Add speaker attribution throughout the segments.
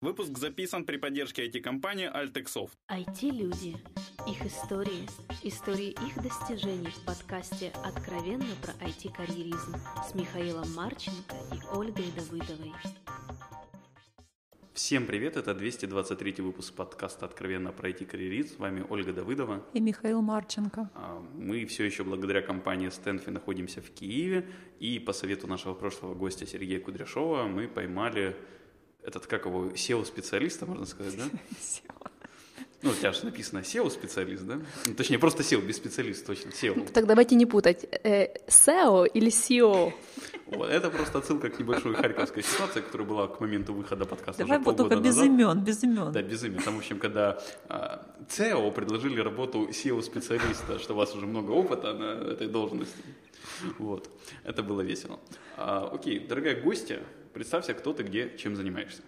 Speaker 1: Выпуск записан при поддержке IT-компании Altexoft.
Speaker 2: IT-люди. Их истории. Истории их достижений в подкасте «Откровенно про IT-карьеризм» с Михаилом Марченко и Ольгой Давыдовой.
Speaker 1: Всем привет, это 223 выпуск подкаста «Откровенно про IT-карьеризм». С вами Ольга Давыдова.
Speaker 3: И Михаил Марченко.
Speaker 1: А, мы все еще благодаря компании Стэнфи находимся в Киеве. И по совету нашего прошлого гостя Сергея Кудряшова мы поймали этот, как его, SEO-специалиста, можно сказать, да? SEO. Ну, у тебя же написано SEO-специалист, да? Ну, точнее, просто SEO, без специалиста, точно, SEO.
Speaker 4: Так давайте не путать. Э, SEO или SEO?
Speaker 1: Вот, это просто отсылка к небольшой харьковской ситуации, которая была к моменту выхода подкаста
Speaker 3: Давай уже только без назад. имен, без имен.
Speaker 1: Да, без имен. Там, в общем, когда а, SEO предложили работу SEO-специалиста, что у вас уже много опыта на этой должности. Вот, это было весело. А, окей, дорогая гостья, Представься, кто ты, где, чем занимаешься.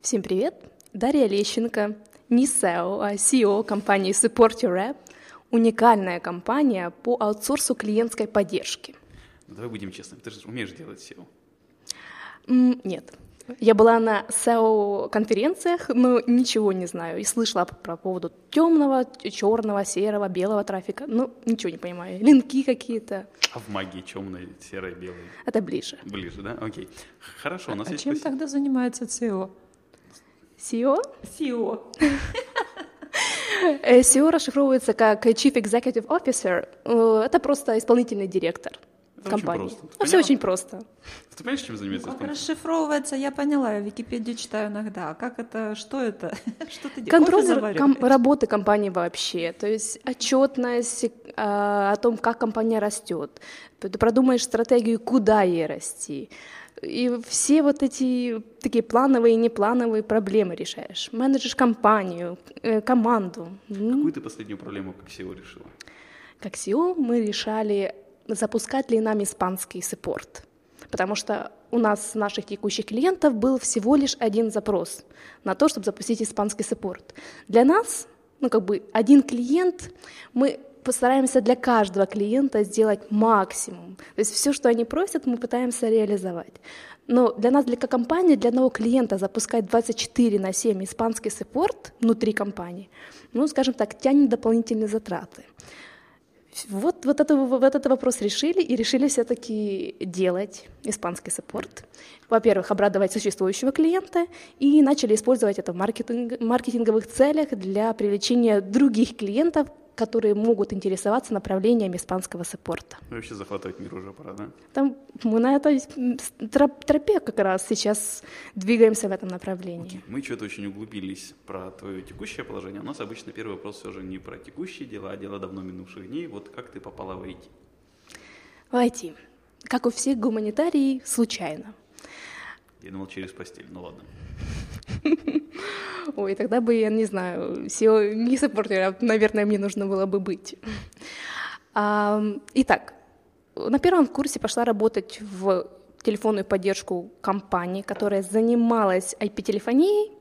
Speaker 4: Всем привет. Дарья Лещенко, не SEO, а CEO компании Support Your App, уникальная компания по аутсорсу клиентской поддержки.
Speaker 1: Ну, давай будем честными, ты же умеешь делать SEO.
Speaker 4: Нет. Я была на SEO-конференциях, но ничего не знаю. И слышала про поводу темного, черного, серого, белого трафика. Ну, ничего не понимаю. Линки какие-то.
Speaker 1: А в магии темной, серой, белой?
Speaker 4: Это ближе.
Speaker 1: Ближе, да? Окей. Хорошо, у нас
Speaker 3: а
Speaker 1: есть...
Speaker 3: чем спасибо. тогда занимается SEO?
Speaker 4: SEO?
Speaker 3: SEO.
Speaker 4: SEO расшифровывается как Chief Executive Officer. Э, это просто исполнительный директор
Speaker 1: это
Speaker 4: компании.
Speaker 1: Очень просто.
Speaker 4: Ну, все очень просто.
Speaker 1: Ты понимаешь, чем занимается?
Speaker 3: Ну, как расшифровывается, я поняла, я Википедию читаю иногда. Как это, что это?
Speaker 4: что ты делаешь? Контроль ком- работы компании вообще, то есть отчетность э, о том, как компания растет. Ты продумаешь стратегию, куда ей расти. И все вот эти такие плановые и неплановые проблемы решаешь. Менеджешь компанию, э, команду.
Speaker 1: Какую ты последнюю проблему как SEO решила?
Speaker 4: Как SEO мы решали запускать ли нам испанский саппорт. Потому что у нас, наших текущих клиентов, был всего лишь один запрос на то, чтобы запустить испанский саппорт. Для нас, ну как бы один клиент, мы постараемся для каждого клиента сделать максимум. То есть все, что они просят, мы пытаемся реализовать. Но для нас, для компании, для одного клиента запускать 24 на 7 испанский support внутри компании, ну, скажем так, тянет дополнительные затраты. Вот, вот, это, вот этот вопрос решили, и решили все-таки делать испанский support. Во-первых, обрадовать существующего клиента, и начали использовать это в маркетинг, маркетинговых целях для привлечения других клиентов, которые могут интересоваться направлением испанского саппорта.
Speaker 1: Ну, вообще захватывать мир уже пора, да?
Speaker 4: Там мы на этой тропе как раз сейчас двигаемся в этом направлении.
Speaker 1: Okay. Мы что-то очень углубились про твое текущее положение. У нас обычно первый вопрос все же не про текущие дела, а дела давно минувших дней. Вот как ты попала в IT?
Speaker 4: В IT. Как у всех гуманитарий, случайно.
Speaker 1: Я думал, через постель. Ну ладно.
Speaker 4: Ой, тогда бы, я не знаю, SEO не саппортера, наверное, мне нужно было бы быть. Итак, на первом курсе пошла работать в телефонную поддержку компании, которая занималась IP-телефонией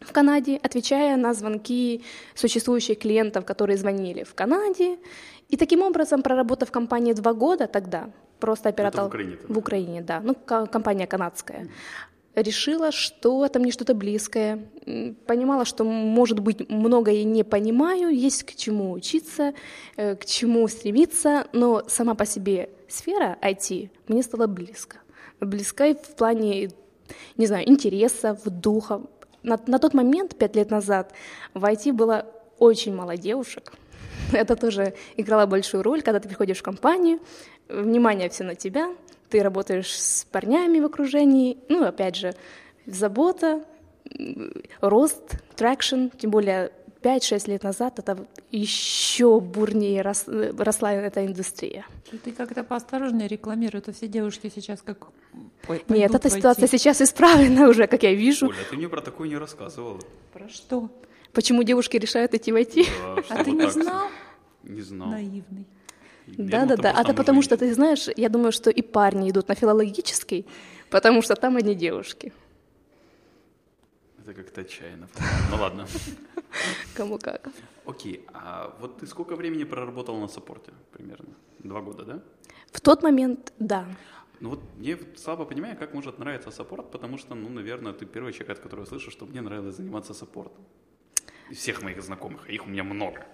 Speaker 4: в Канаде, отвечая на звонки существующих клиентов, которые звонили в Канаде. И таким образом, проработав в компании два года тогда, просто оператор...
Speaker 1: В Украине?
Speaker 4: В Украине, да. Ну, компания канадская решила, что это мне что-то близкое, понимала, что, может быть, многое не понимаю, есть к чему учиться, э, к чему стремиться, но сама по себе сфера IT мне стала близко. Близка в плане, не знаю, интересов, духа. На, на тот момент, пять лет назад, в IT было очень мало девушек. Это тоже играло большую роль, когда ты приходишь в компанию, внимание все на тебя, ты работаешь с парнями в окружении, ну, опять же, забота, рост, traction, тем более 5-6 лет назад это еще бурнее рос, росла эта индустрия.
Speaker 3: Ты как-то поосторожнее рекламируй, а все девушки сейчас как...
Speaker 4: Ой, Нет, эта ситуация сейчас исправлена уже, как я вижу.
Speaker 1: Оля, ты мне про такое не рассказывала.
Speaker 3: Про что?
Speaker 4: Почему девушки решают идти в IT?
Speaker 3: Да, а ты не знал?
Speaker 1: Не знал.
Speaker 3: Наивный.
Speaker 4: Да, да, да. А это потому что, ты знаешь, я думаю, что и парни идут на филологический, потому что там одни девушки.
Speaker 1: Это как-то отчаянно. Ну ладно.
Speaker 4: Кому как.
Speaker 1: Окей, а вот ты сколько времени проработал на саппорте примерно? Два года, да?
Speaker 4: В тот момент, да.
Speaker 1: Ну вот я слабо понимаю, как может нравиться саппорт, потому что, ну, наверное, ты первый человек, от которого слышу, что мне нравилось заниматься саппортом. Из всех моих знакомых, а их у меня много.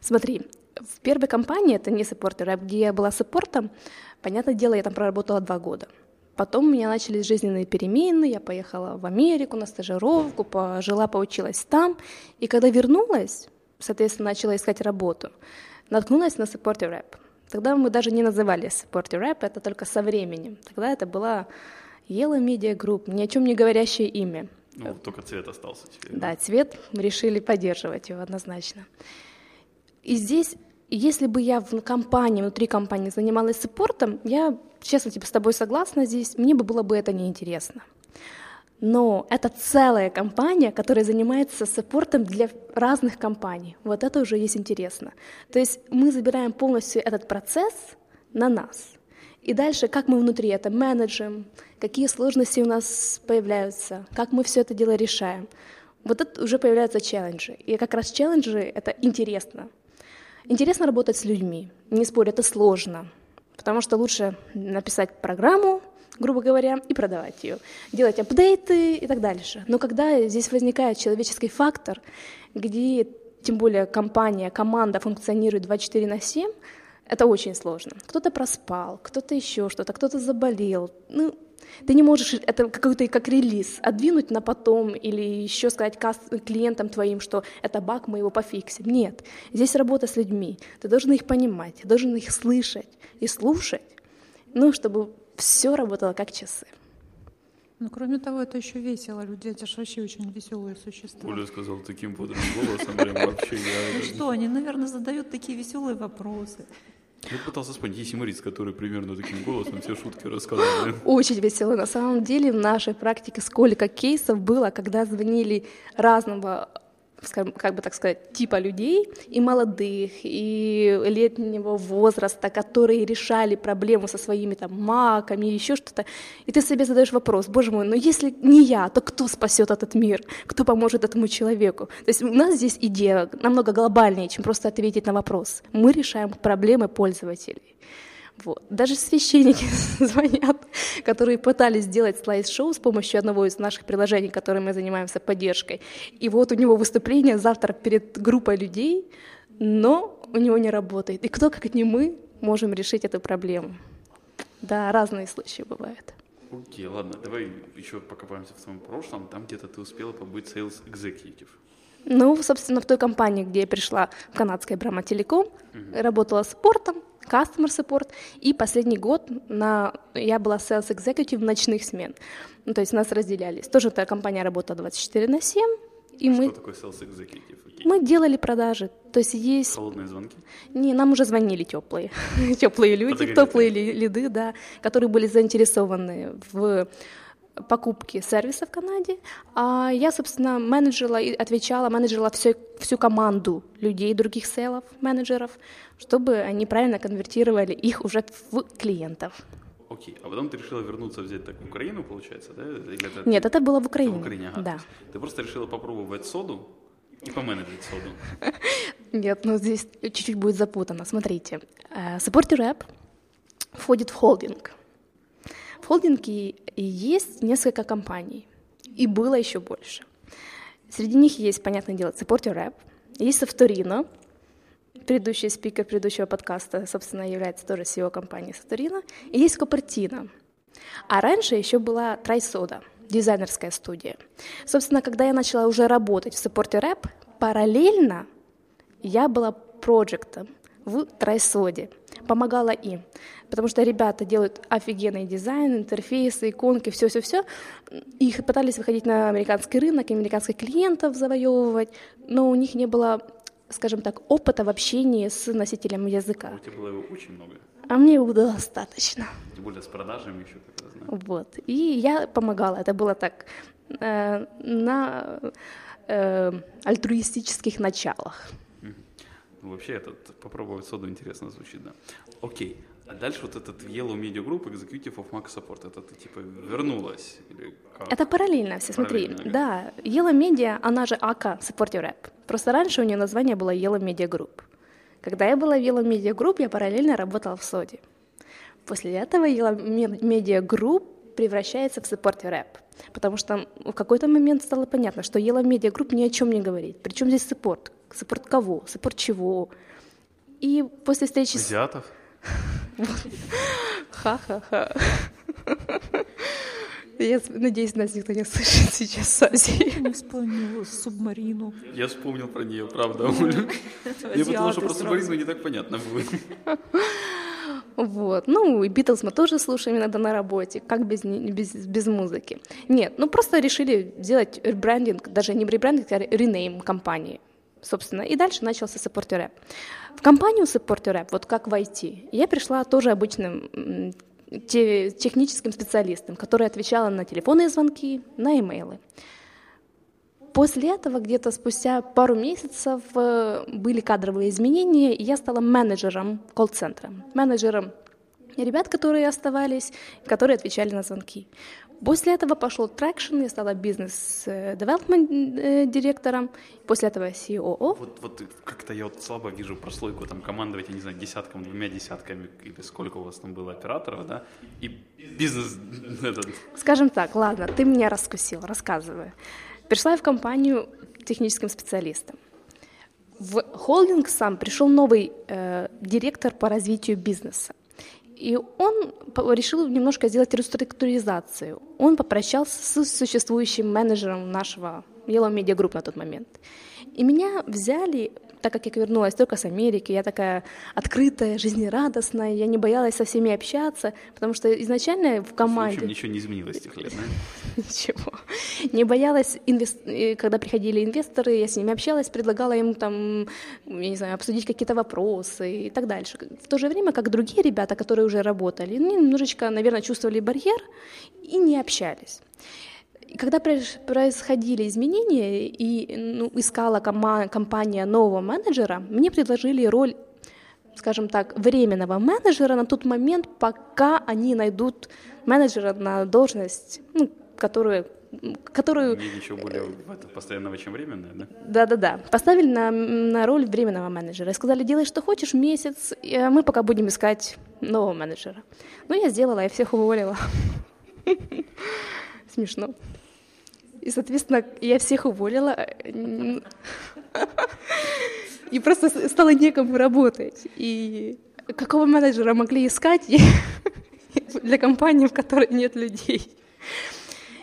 Speaker 4: Смотри, в первой компании, это не саппортер, а где я была саппортом, понятное дело, я там проработала два года. Потом у меня начались жизненные перемены, я поехала в Америку на стажировку, пожила, поучилась там. И когда вернулась, соответственно, начала искать работу, наткнулась на Supporter Rap. Тогда мы даже не называли Supporter Rap, это только со временем. Тогда это была Yellow Media Group, ни о чем не говорящее имя.
Speaker 1: Ну, только цвет остался теперь.
Speaker 4: Да, цвет мы решили поддерживать его однозначно. И здесь, если бы я в компании, внутри компании занималась саппортом, я, честно, типа, с тобой согласна здесь, мне бы было бы это неинтересно но это целая компания, которая занимается саппортом для разных компаний. Вот это уже есть интересно. То есть мы забираем полностью этот процесс на нас. И дальше, как мы внутри это менеджем, какие сложности у нас появляются, как мы все это дело решаем. Вот это уже появляются челленджи. И как раз челленджи — это интересно. Интересно работать с людьми. Не спорю, это сложно. Потому что лучше написать программу, грубо говоря, и продавать ее, делать апдейты и так дальше. Но когда здесь возникает человеческий фактор, где тем более компания, команда функционирует 24 на 7, это очень сложно. Кто-то проспал, кто-то еще что-то, кто-то заболел. Ну, ты не можешь это какой-то как релиз отдвинуть на потом или еще сказать клиентам твоим, что это баг, мы его пофиксим. Нет, здесь работа с людьми. Ты должен их понимать, должен их слышать и слушать, ну, чтобы все работало как часы.
Speaker 3: Ну, кроме того, это еще весело. Люди, это же вообще очень веселые существа.
Speaker 1: Оля сказал таким бодрым голосом, прям вообще я...
Speaker 3: Что, они, наверное, задают такие веселые вопросы.
Speaker 1: Я пытался вспомнить, есть юморист, который примерно таким голосом все шутки рассказывает.
Speaker 4: Очень весело. На самом деле в нашей практике сколько кейсов было, когда звонили разного скажем, как бы так сказать, типа людей, и молодых, и летнего возраста, которые решали проблему со своими там маками, еще что-то, и ты себе задаешь вопрос, боже мой, но если не я, то кто спасет этот мир, кто поможет этому человеку? То есть у нас здесь идея намного глобальнее, чем просто ответить на вопрос. Мы решаем проблемы пользователей. Вот. Даже священники звонят, которые пытались сделать слайд-шоу с помощью одного из наших приложений, которым мы занимаемся поддержкой. И вот у него выступление завтра перед группой людей, но у него не работает. И кто, как не мы, можем решить эту проблему? Да, разные случаи бывают.
Speaker 1: Окей, ладно, давай еще покопаемся в твоем прошлом. Там где-то ты успела побыть sales executive.
Speaker 4: Ну, собственно, в той компании, где я пришла, в канадской Брама Телеком, угу. работала спортом, customer support, и последний год на, я была sales executive ночных смен. Ну, то есть нас разделялись. Тоже эта компания работала 24 на 7,
Speaker 1: и Что мы... такое sales executive? Okay.
Speaker 4: Мы делали продажи. То есть есть...
Speaker 1: Холодные звонки?
Speaker 4: Не, нам уже звонили теплые. теплые люди, теплые лиды, да, которые были заинтересованы в покупки сервиса в Канаде, а я, собственно, менеджерила и отвечала, менеджерила всю, всю команду людей, других селов, менеджеров, чтобы они правильно конвертировали их уже в клиентов.
Speaker 1: Окей, а потом ты решила вернуться взять так в Украину, получается, да? Или
Speaker 4: это... Нет, это было в Украине.
Speaker 1: Это в Украине, ага.
Speaker 4: Да.
Speaker 1: Ты просто решила попробовать соду и поменеджить соду.
Speaker 4: Нет, ну здесь чуть-чуть будет запутано. Смотрите, Supporter э, App входит в холдинг. Холдинге есть несколько компаний, и было еще больше. Среди них есть, понятное дело, Supporter Rap, есть Савторино, предыдущий спикер предыдущего подкаста, собственно, является тоже CEO компании Савторино, и есть Копертино. А раньше еще была Трайсода, дизайнерская студия. Собственно, когда я начала уже работать в Supporter Rap, параллельно я была проектом в Трайсоде, помогала им потому что ребята делают офигенный дизайн, интерфейсы, иконки, все-все-все. Их пытались выходить на американский рынок, американских клиентов завоевывать, но у них не было, скажем так, опыта в общении с носителем языка.
Speaker 1: У тебя было его очень много.
Speaker 4: А мне его было достаточно.
Speaker 1: Тем более с продажами еще как раз,
Speaker 4: да? Вот. И я помогала. Это было так э, на э, альтруистических началах.
Speaker 1: Ну, вообще, этот, попробовать соду интересно звучит, да. Окей. А дальше вот этот Yellow Media Group, Executive of Mac Support, это ты типа вернулась? Или как?
Speaker 4: Это параллельно все, смотри. Параллельно, да, Yellow Media, она же АК Support Your App. Просто раньше у нее название было Yellow Media Group. Когда я была в Yellow Media Group, я параллельно работала в СОДе. После этого Yellow Media Group превращается в support рэп. Потому что в какой-то момент стало понятно, что Yellow Media Group ни о чем не говорит. Причем здесь саппорт? Саппорт кого? Саппорт чего? И после встречи
Speaker 1: Азиатов?
Speaker 4: Ха-ха-ха. Я надеюсь, нас никто не слышит сейчас с Азии.
Speaker 3: Не вспомнил субмарину.
Speaker 1: Я вспомнил про нее, правда, Оля. Мне потому что про субмарину не так понятно было.
Speaker 4: Вот. Ну, и Битлз мы тоже слушаем иногда на работе, как без, без, без музыки. Нет, ну просто решили сделать ребрендинг, даже не ребрендинг, а ренейм компании. Собственно, и дальше начался Rap. В компанию Rap, вот как в IT, я пришла тоже обычным те, техническим специалистом, которая отвечала на телефонные звонки, на имейлы. После этого, где-то спустя пару месяцев, э, были кадровые изменения, и я стала менеджером колл-центра, менеджером ребят, которые оставались, которые отвечали на звонки. После этого пошел traction, я стала business development э, директором, после этого COO.
Speaker 1: Вот, вот как-то я вот слабо вижу прослойку там командовать, я не знаю, десятком, двумя десятками, или сколько у вас там было операторов, да, и бизнес этот.
Speaker 4: Скажем так, ладно, ты меня раскусил, рассказывай. Пришла я в компанию техническим специалистом. В холдинг сам пришел новый э, директор по развитию бизнеса. И он решил немножко сделать реструктуризацию. Он попрощался с существующим менеджером нашего Yellow Media Group на тот момент. И меня взяли так как я вернулась только с Америки, я такая открытая, жизнерадостная, я не боялась со всеми общаться, потому что изначально в команде... В
Speaker 1: общем, ничего не изменилось с тех лет, да?
Speaker 4: Ничего. Не боялась, инвест... когда приходили инвесторы, я с ними общалась, предлагала им там, я не знаю, обсудить какие-то вопросы и так дальше. В то же время, как другие ребята, которые уже работали, они немножечко, наверное, чувствовали барьер и не общались. Когда происходили изменения и ну, искала компания нового менеджера, мне предложили роль, скажем так, временного менеджера на тот момент, пока они найдут менеджера на должность, ну, которую которую...
Speaker 1: Ничего более постоянного, чем временное, да?
Speaker 4: Да-да-да. Поставили на, на роль временного менеджера. И сказали, делай, что хочешь, месяц, и мы пока будем искать нового менеджера. Ну, я сделала, я всех уволила. Смешно. И, соответственно, я всех уволила. И просто стало некому работать. И какого менеджера могли искать для компании, в которой нет людей?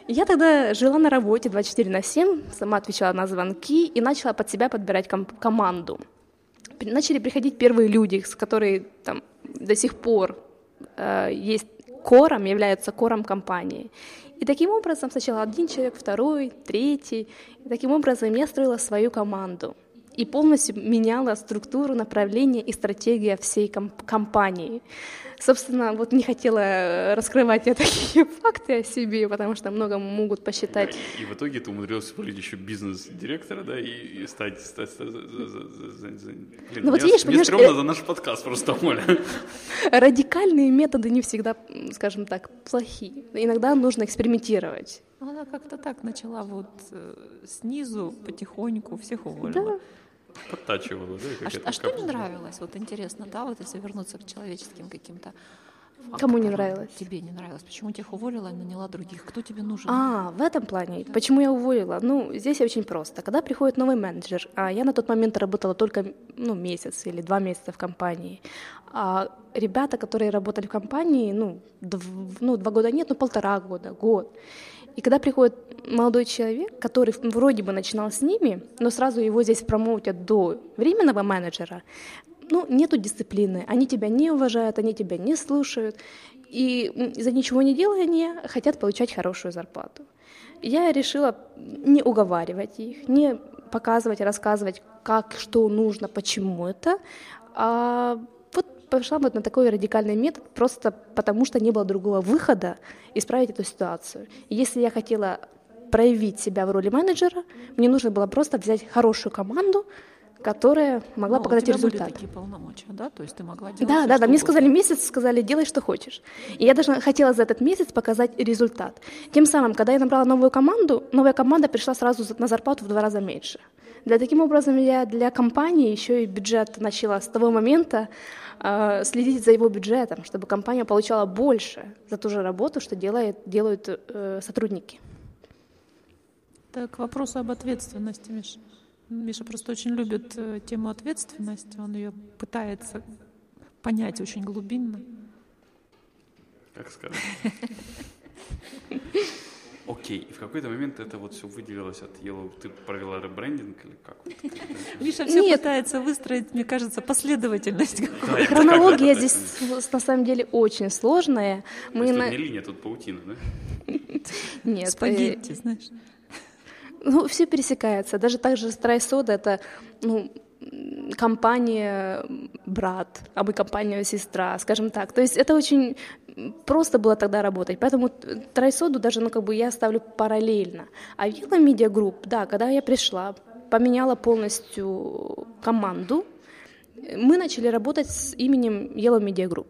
Speaker 4: Я тогда жила на работе 24 на 7, сама отвечала на звонки и начала под себя подбирать ком- команду. Начали приходить первые люди, с которые там до сих пор э, есть кором, являются кором компании. И таким образом сначала один человек, второй, третий. И таким образом я строила свою команду и полностью меняла структуру, направление и стратегию всей комп- компании. Собственно, вот не хотела э, раскрывать я такие факты о себе, потому что много могут посчитать.
Speaker 1: И, и в итоге ты умудрился вылить еще бизнес-директора, да, и, и стать... стать, стать за, за, за... Блин, ну, вот мне, видишь, мне стрёмно э... за наш подкаст просто, Оля.
Speaker 4: Радикальные методы не всегда, скажем так, плохие. Иногда нужно экспериментировать.
Speaker 3: Она как-то так начала вот э, снизу потихоньку всех уволила. Да
Speaker 1: подтачивала, да?
Speaker 3: Как а, а что не нравилось? Вот интересно, да, вот если вернуться к человеческим каким-то
Speaker 4: Кому не нравилось?
Speaker 3: Тебе не нравилось. Почему тех уволила и наняла других? Кто тебе нужен?
Speaker 4: А, в этом плане. Да. Почему я уволила? Ну, здесь очень просто. Когда приходит новый менеджер, а я на тот момент работала только ну, месяц или два месяца в компании, а ребята, которые работали в компании, ну, дв, ну два года нет, ну полтора года, год. И когда приходит молодой человек, который вроде бы начинал с ними, но сразу его здесь промоутят до временного менеджера, ну, нету дисциплины, они тебя не уважают, они тебя не слушают, и за ничего не делая они хотят получать хорошую зарплату. Я решила не уговаривать их, не показывать, рассказывать, как, что нужно, почему это, а пошла вот на такой радикальный метод просто потому, что не было другого выхода исправить эту ситуацию. И если я хотела проявить себя в роли менеджера, мне нужно было просто взять хорошую команду, которая могла
Speaker 3: Ну,
Speaker 4: показать
Speaker 3: у тебя
Speaker 4: результат.
Speaker 3: были такие полномочия, да? То есть ты могла делать
Speaker 4: Да,
Speaker 3: всё,
Speaker 4: да, да. Мне
Speaker 3: угодно.
Speaker 4: сказали месяц, сказали, делай, что хочешь. И я даже хотела за этот месяц показать результат. Тем самым, когда я набрала новую команду, новая команда пришла сразу на зарплату в два раза меньше. Для таким образом я для компании еще и бюджет начала с того момента э, следить за его бюджетом, чтобы компания получала больше за ту же работу, что делает, делают э, сотрудники.
Speaker 3: Это к вопросу об ответственности, Миша. Миша просто очень любит э, тему ответственности, он ее пытается понять очень глубинно.
Speaker 1: Как сказать. Окей, и в какой-то момент это вот все выделилось от Yellow. Ты провела ребрендинг или как?
Speaker 3: Миша все
Speaker 4: Нет.
Speaker 3: пытается выстроить, мне кажется, последовательность какую-то.
Speaker 1: Да,
Speaker 4: Хронология здесь на самом деле очень сложная.
Speaker 1: То
Speaker 4: Мы
Speaker 1: есть
Speaker 4: на-
Speaker 1: тут не линия, тут паутина, да?
Speaker 4: Нет, э,
Speaker 3: Спагетти, знаешь.
Speaker 4: Ну, все пересекается. Даже так же Страйсода — это ну, компания брат, а мы компания сестра, скажем так. То есть это очень просто было тогда работать. Поэтому Трайсоду даже, ну, как бы я ставлю параллельно. А Вилла Media Group, да, когда я пришла, поменяла полностью команду, мы начали работать с именем Yellow Media Group.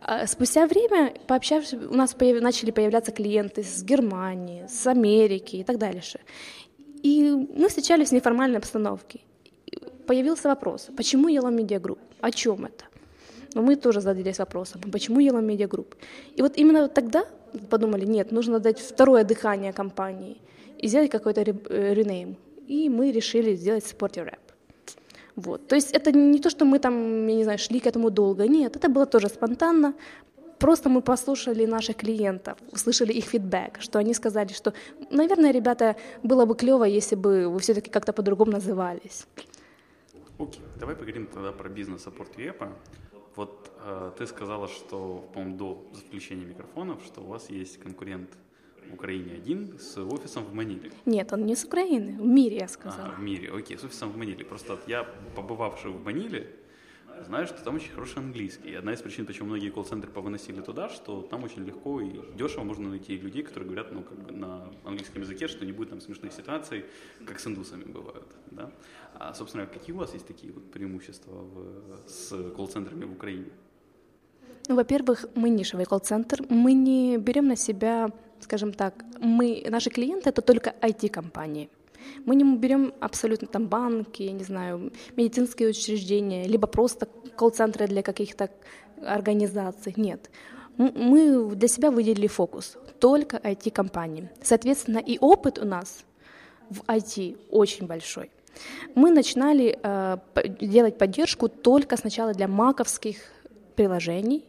Speaker 4: А Спустя время, пообщавшись, у нас появ- начали появляться клиенты с Германии, с Америки и так дальше. И мы встречались в неформальной обстановке. Появился вопрос, почему Yellow Media Group? О чем это? Но мы тоже задались вопросом, а почему Yellow Media Group? И вот именно тогда подумали, нет, нужно дать второе дыхание компании и сделать какой-то э, ренейм. И мы решили сделать Sporty Rap. Вот. То есть это не то, что мы там, я не знаю, шли к этому долго. Нет, это было тоже спонтанно. Просто мы послушали наших клиентов, услышали их фидбэк, что они сказали, что, наверное, ребята, было бы клево, если бы вы все-таки как-то по-другому назывались.
Speaker 1: Окей, давай поговорим тогда про бизнес-саппорт вепа. Вот э, ты сказала, что, по-моему, до включения микрофонов, что у вас есть конкурент в Украине один с офисом в Маниле.
Speaker 4: Нет, он не с Украины, в мире, я
Speaker 1: А,
Speaker 4: сказала.
Speaker 1: в мире, окей, с офисом в Маниле. Просто я, побывавший в Маниле, знаю, что там очень хороший английский. И одна из причин, почему многие колл-центры повыносили туда, что там очень легко и дешево можно найти людей, которые говорят ну, как бы на английском языке, что не будет там смешных ситуаций, как с индусами бывают. Да? А, собственно, какие у вас есть такие вот преимущества в- с колл-центрами в Украине?
Speaker 4: Ну, во-первых, мы нишевый колл-центр, мы не берем на себя, скажем так, мы, наши клиенты это только IT-компании. Мы не берем абсолютно там банки, я не знаю, медицинские учреждения, либо просто колл-центры для каких-то организаций. Нет. Мы для себя выделили фокус только IT-компании. Соответственно, и опыт у нас в IT очень большой. Мы начинали э, делать поддержку только сначала для маковских приложений.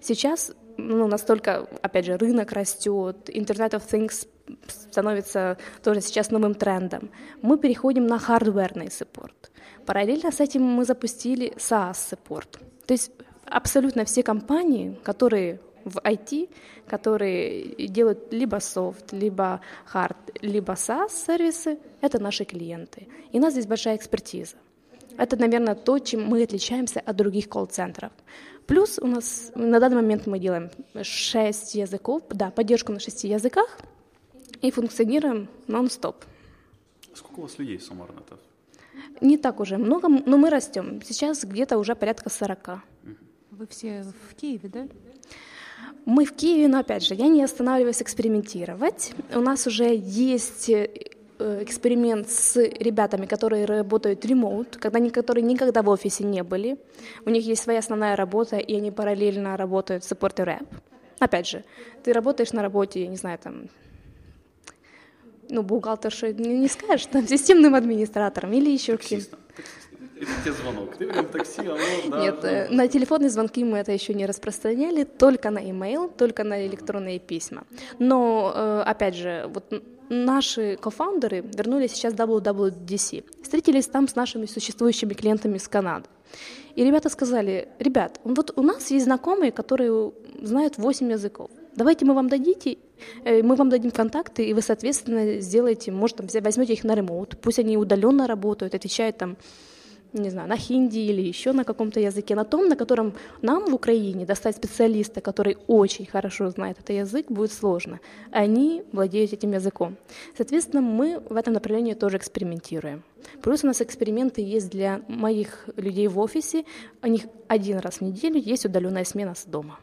Speaker 4: Сейчас ну, настолько, опять же, рынок растет, Internet of Things становится тоже сейчас новым трендом. Мы переходим на хардверный support. Параллельно с этим мы запустили SaaS support. То есть абсолютно все компании, которые в IT, которые делают либо софт, либо хард, либо SaaS-сервисы, это наши клиенты. И у нас здесь большая экспертиза. Это, наверное, то, чем мы отличаемся от других колл-центров. Плюс у нас на данный момент мы делаем 6 языков, да, поддержку на 6 языках и функционируем нон-стоп.
Speaker 1: Сколько у вас людей суммарно-то?
Speaker 4: Не так уже много, но мы растем. Сейчас где-то уже порядка 40.
Speaker 3: Вы все в Киеве, да?
Speaker 4: Мы в Киеве, но опять же, я не останавливаюсь экспериментировать. У нас уже есть э, эксперимент с ребятами, которые работают ремоут, когда они, которые никогда в офисе не были. У них есть своя основная работа, и они параллельно работают в support и рэп. Опять же, ты работаешь на работе, я не знаю, там, ну, бухгалтершей не, не скажешь, там, системным администратором или еще каким
Speaker 1: Таксистом. Таксист. Это тебе звонок. Ты прям такси, алло, да.
Speaker 4: Нет,
Speaker 1: да.
Speaker 4: э, на телефонные звонки мы это еще не распространяли, только на email, только на электронные письма. Но, э, опять же, вот наши кофаундеры вернулись сейчас в WWDC, встретились там с нашими существующими клиентами из Канады. И ребята сказали, ребят, вот у нас есть знакомые, которые знают 8 языков. Давайте мы вам дадите, э, мы вам дадим контакты, и вы, соответственно, сделаете, может, там, возьмете их на ремоут, пусть они удаленно работают, отвечают там не знаю, на хинди или еще на каком-то языке, на том, на котором нам в Украине достать специалиста, который очень хорошо знает этот язык, будет сложно. Они владеют этим языком. Соответственно, мы в этом направлении тоже экспериментируем. Плюс у нас эксперименты есть для моих людей в офисе. У них один раз в неделю есть удаленная смена с дома.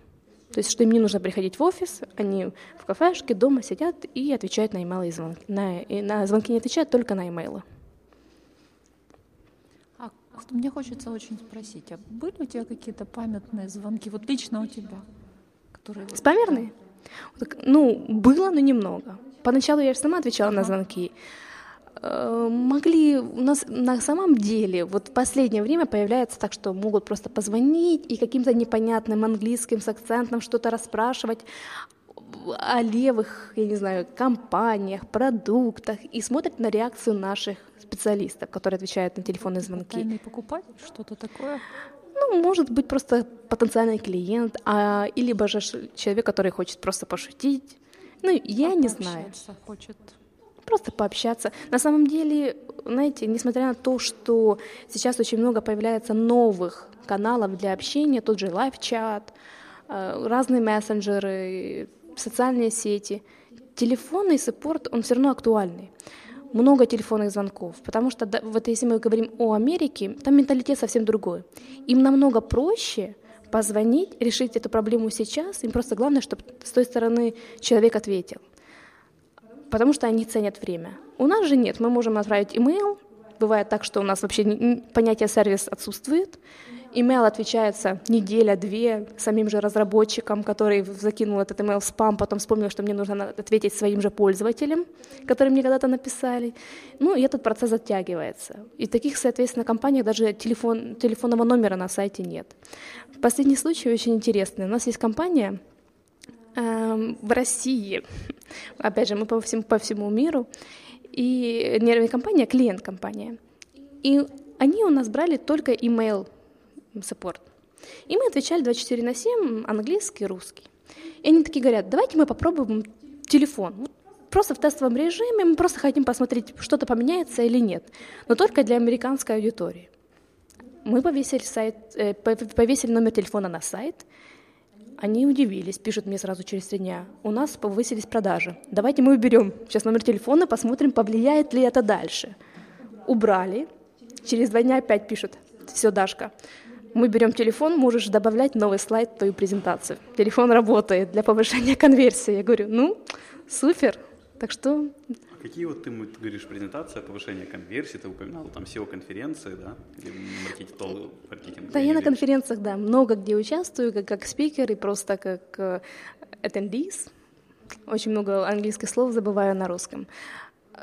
Speaker 4: То есть, что им не нужно приходить в офис, они в кафешке дома сидят и отвечают на имейлы и звонки. На, и на звонки не отвечают, только на имейлы.
Speaker 3: А мне хочется очень спросить, а были у тебя какие-то памятные звонки, вот лично у тебя?
Speaker 4: Которые... Спамерные? Ну, было, но немного. Поначалу я сама отвечала ага. на звонки. Э, могли у нас на самом деле вот в последнее время появляется так, что могут просто позвонить и каким-то непонятным английским с акцентом что-то расспрашивать о левых, я не знаю, компаниях, продуктах и смотрят на реакцию наших специалистов, которые отвечают на телефонные звонки.
Speaker 3: Тайный покупатель, что-то такое?
Speaker 4: Ну, может быть, просто потенциальный клиент, а, или же человек, который хочет просто пошутить. Ну, я а не знаю.
Speaker 3: Хочет
Speaker 4: просто пообщаться. На самом деле, знаете, несмотря на то, что сейчас очень много появляется новых каналов для общения, тот же live chat, э, разные мессенджеры, социальные сети, телефонный support, он все равно актуальный. Много телефонных звонков, потому что вот если мы говорим о Америке, там менталитет совсем другой. Им намного проще позвонить, решить эту проблему сейчас, им просто главное, чтобы с той стороны человек ответил потому что они ценят время. У нас же нет, мы можем отправить имейл, бывает так, что у нас вообще понятие сервис отсутствует, Имейл отвечается неделя-две самим же разработчикам, который закинул этот имейл в спам, потом вспомнил, что мне нужно ответить своим же пользователям, которые мне когда-то написали. Ну, и этот процесс затягивается. И таких, соответственно, компаниях даже телефон, телефонного номера на сайте нет. Последний случай очень интересный. У нас есть компания, в России, опять же, мы по всему, по всему миру, и не компания, клиент-компания. И они у нас брали только email support. И мы отвечали 24 на 7, английский, русский. И они такие говорят, давайте мы попробуем телефон. Просто в тестовом режиме мы просто хотим посмотреть, что-то поменяется или нет. Но только для американской аудитории. Мы повесили, сайт, э, повесили номер телефона на сайт, они удивились, пишут мне сразу через три дня. У нас повысились продажи. Давайте мы уберем сейчас номер телефона, посмотрим, повлияет ли это дальше. Убрали. Через два дня опять пишут. Все, Дашка, мы берем телефон, можешь добавлять новый слайд в твою презентацию. Телефон работает для повышения конверсии. Я говорю, ну, супер. Так что
Speaker 1: Какие вот ты, ты говоришь, презентация, повышение конверсии, ты упоминал там SEO-конференции, да, или маркетинг, маркетинг
Speaker 4: Да, я на конференциях, да, много где участвую, как, как спикер и просто как uh, attendees. Очень много английских слов забываю на русском.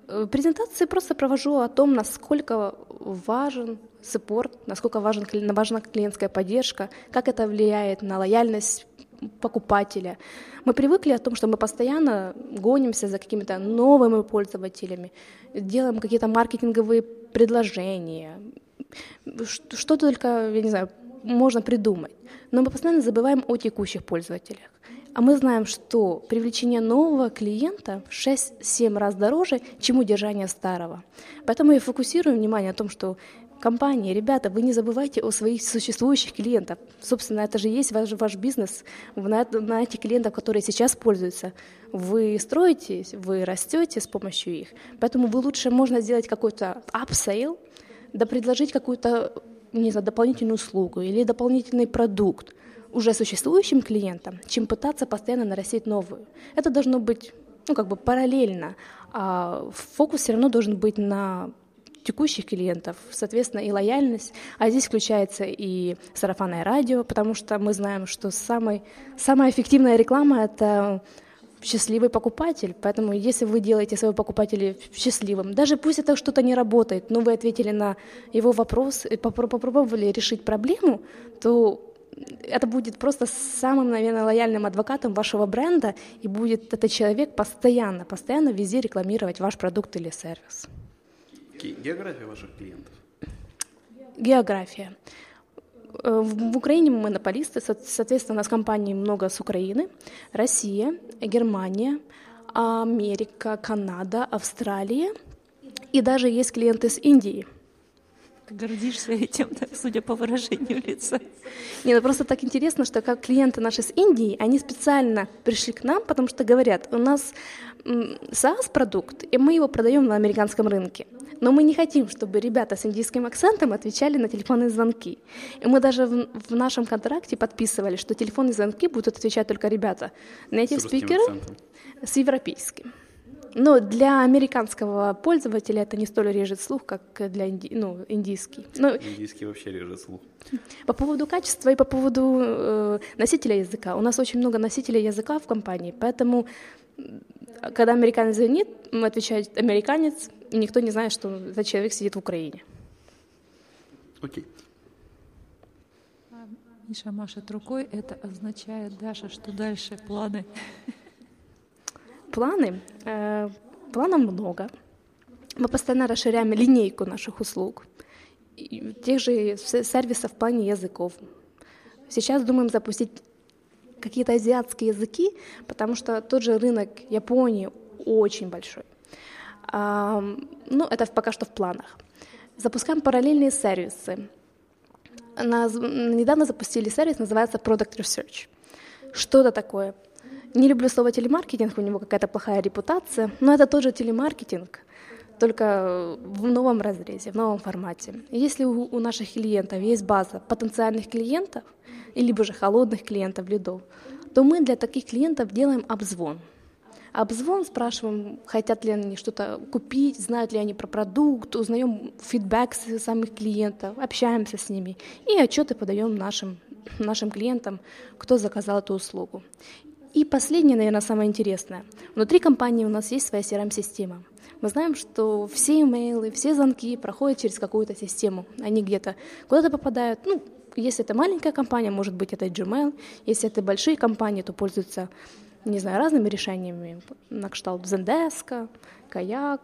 Speaker 4: Э, презентации просто провожу о том, насколько важен саппорт, насколько важен, важна клиентская поддержка, как это влияет на лояльность покупателя. Мы привыкли о том, что мы постоянно гонимся за какими-то новыми пользователями, делаем какие-то маркетинговые предложения, что только, я не знаю, можно придумать. Но мы постоянно забываем о текущих пользователях. А мы знаем, что привлечение нового клиента в 6-7 раз дороже, чем удержание старого. Поэтому я фокусирую внимание о том, что компании, ребята, вы не забывайте о своих существующих клиентах. Собственно, это же есть ваш, ваш бизнес на, на этих клиентов, которые сейчас пользуются. Вы строитесь, вы растете с помощью их. Поэтому вы лучше можно сделать какой-то upsell, да предложить какую-то не знаю, дополнительную услугу или дополнительный продукт уже существующим клиентам, чем пытаться постоянно нарастить новую. Это должно быть ну, как бы параллельно, а фокус все равно должен быть на текущих клиентов, соответственно, и лояльность. А здесь включается и сарафанное радио, потому что мы знаем, что самый, самая эффективная реклама — это счастливый покупатель. Поэтому если вы делаете своего покупателя счастливым, даже пусть это что-то не работает, но вы ответили на его вопрос и попробовали решить проблему, то это будет просто самым, наверное, лояльным адвокатом вашего бренда, и будет этот человек постоянно, постоянно везде рекламировать ваш продукт или сервис.
Speaker 1: География ваших клиентов?
Speaker 4: География. Э, в Украине мы монополисты, соответственно, у нас компаний много с Украины, Россия, Германия, Америка, Канада, Австралия, и даже есть клиенты с Индии.
Speaker 3: Ты гордишься этим, да, судя по выражению лица.
Speaker 4: Не, ну просто так интересно, что как клиенты наши с Индии, они специально пришли к нам, потому что говорят, у нас SaaS-продукт, и мы его продаем на американском рынке. Но мы не хотим, чтобы ребята с индийским акцентом отвечали на телефонные звонки. И мы даже в, в нашем контракте подписывали, что телефонные звонки будут отвечать только ребята. Native спикеры с европейским. Но для американского пользователя это не столь режет слух, как для инди... ну, индийский. Но...
Speaker 1: Индийский вообще режет слух.
Speaker 4: По поводу качества и по поводу э, носителя языка. У нас очень много носителей языка в компании, поэтому когда американец звонит, мы отвечаем американец, и никто не знает, что этот человек сидит в Украине.
Speaker 1: Окей.
Speaker 3: Миша машет рукой, это означает, Даша, что дальше планы?
Speaker 4: Планы? Э, планов много. Мы постоянно расширяем линейку наших услуг, тех же сервисов в плане языков. Сейчас думаем запустить какие-то азиатские языки, потому что тот же рынок Японии очень большой. Ну, это пока что в планах. Запускаем параллельные сервисы. Недавно запустили сервис, называется Product Research. Что это такое? Не люблю слово телемаркетинг, у него какая-то плохая репутация, но это тот же телемаркетинг, только в новом разрезе, в новом формате. Если у, у наших клиентов есть база потенциальных клиентов, либо же холодных клиентов, лидов, то мы для таких клиентов делаем обзвон. Обзвон спрашиваем, хотят ли они что-то купить, знают ли они про продукт, узнаем фидбэк самих клиентов, общаемся с ними и отчеты подаем нашим, нашим клиентам, кто заказал эту услугу. И последнее, наверное, самое интересное. Внутри компании у нас есть своя CRM-система. Мы знаем, что все имейлы, все звонки проходят через какую-то систему. Они где-то куда-то попадают. Ну, если это маленькая компания, может быть, это Gmail. Если это большие компании, то пользуются, не знаю, разными решениями. На кшталт Zendesk, Kayak,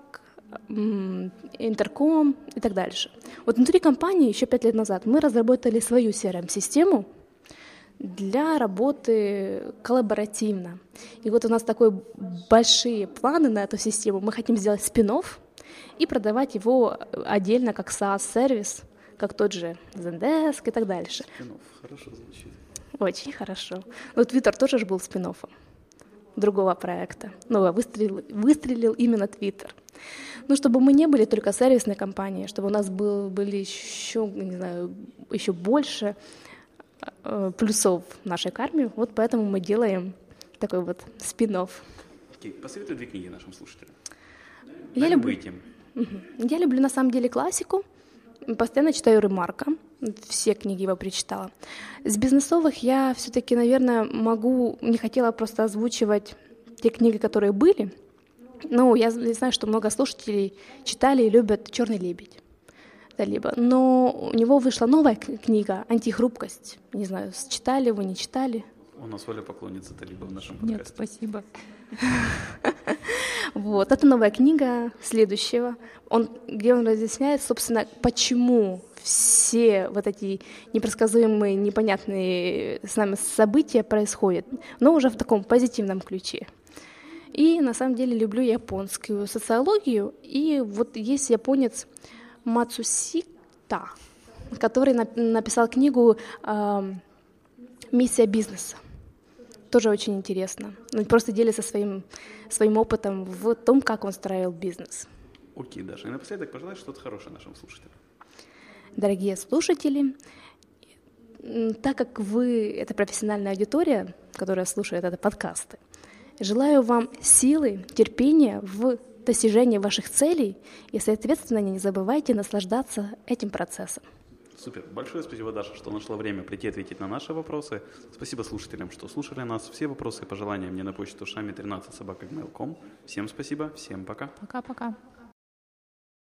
Speaker 4: Интерком и так дальше. Вот внутри компании еще пять лет назад мы разработали свою CRM-систему, для работы коллаборативно. И вот у нас такой большие планы на эту систему. Мы хотим сделать спин и продавать его отдельно как SaaS-сервис, как тот же Zendesk и так дальше.
Speaker 1: спин хорошо звучит.
Speaker 4: Очень хорошо. Ну, Twitter тоже же был спин другого проекта. Ну, а выстрелил, выстрелил именно Twitter. Ну, чтобы мы не были только сервисной компанией, чтобы у нас был, были еще, не знаю, еще больше Э, плюсов нашей карме. Вот поэтому мы делаем такой вот спин -офф.
Speaker 1: Окей, посоветуй две книги нашим слушателям.
Speaker 4: Я люблю, я люблю на самом деле классику. Постоянно читаю Ремарка. Все книги его прочитала. С бизнесовых я все-таки, наверное, могу, не хотела просто озвучивать те книги, которые были. Ну, я знаю, что много слушателей читали и любят «Черный лебедь» либо. Но у него вышла новая книга «Антихрупкость». Не знаю, читали вы, не читали?
Speaker 1: У нас Оля поклонница Талиба в нашем подкасте.
Speaker 3: Нет, спасибо.
Speaker 4: Вот, это новая книга следующего, он, где он разъясняет, собственно, почему все вот эти непредсказуемые, непонятные с нами события происходят, но уже в таком позитивном ключе. И на самом деле люблю японскую социологию, и вот есть японец, Мацусита, который написал книгу «Миссия бизнеса». Тоже очень интересно. Он просто делится своим, своим опытом в том, как он строил бизнес.
Speaker 1: Окей, Даша. И напоследок пожелай что-то хорошее нашим слушателям.
Speaker 4: Дорогие слушатели, так как вы — это профессиональная аудитория, которая слушает это подкасты, желаю вам силы, терпения в достижения ваших целей и, соответственно, не забывайте наслаждаться этим процессом.
Speaker 1: Супер. Большое спасибо, Даша, что нашла время прийти ответить на наши вопросы. Спасибо слушателям, что слушали нас. Все вопросы и пожелания мне на почту шами 13 собака Всем спасибо, всем пока.
Speaker 3: Пока-пока.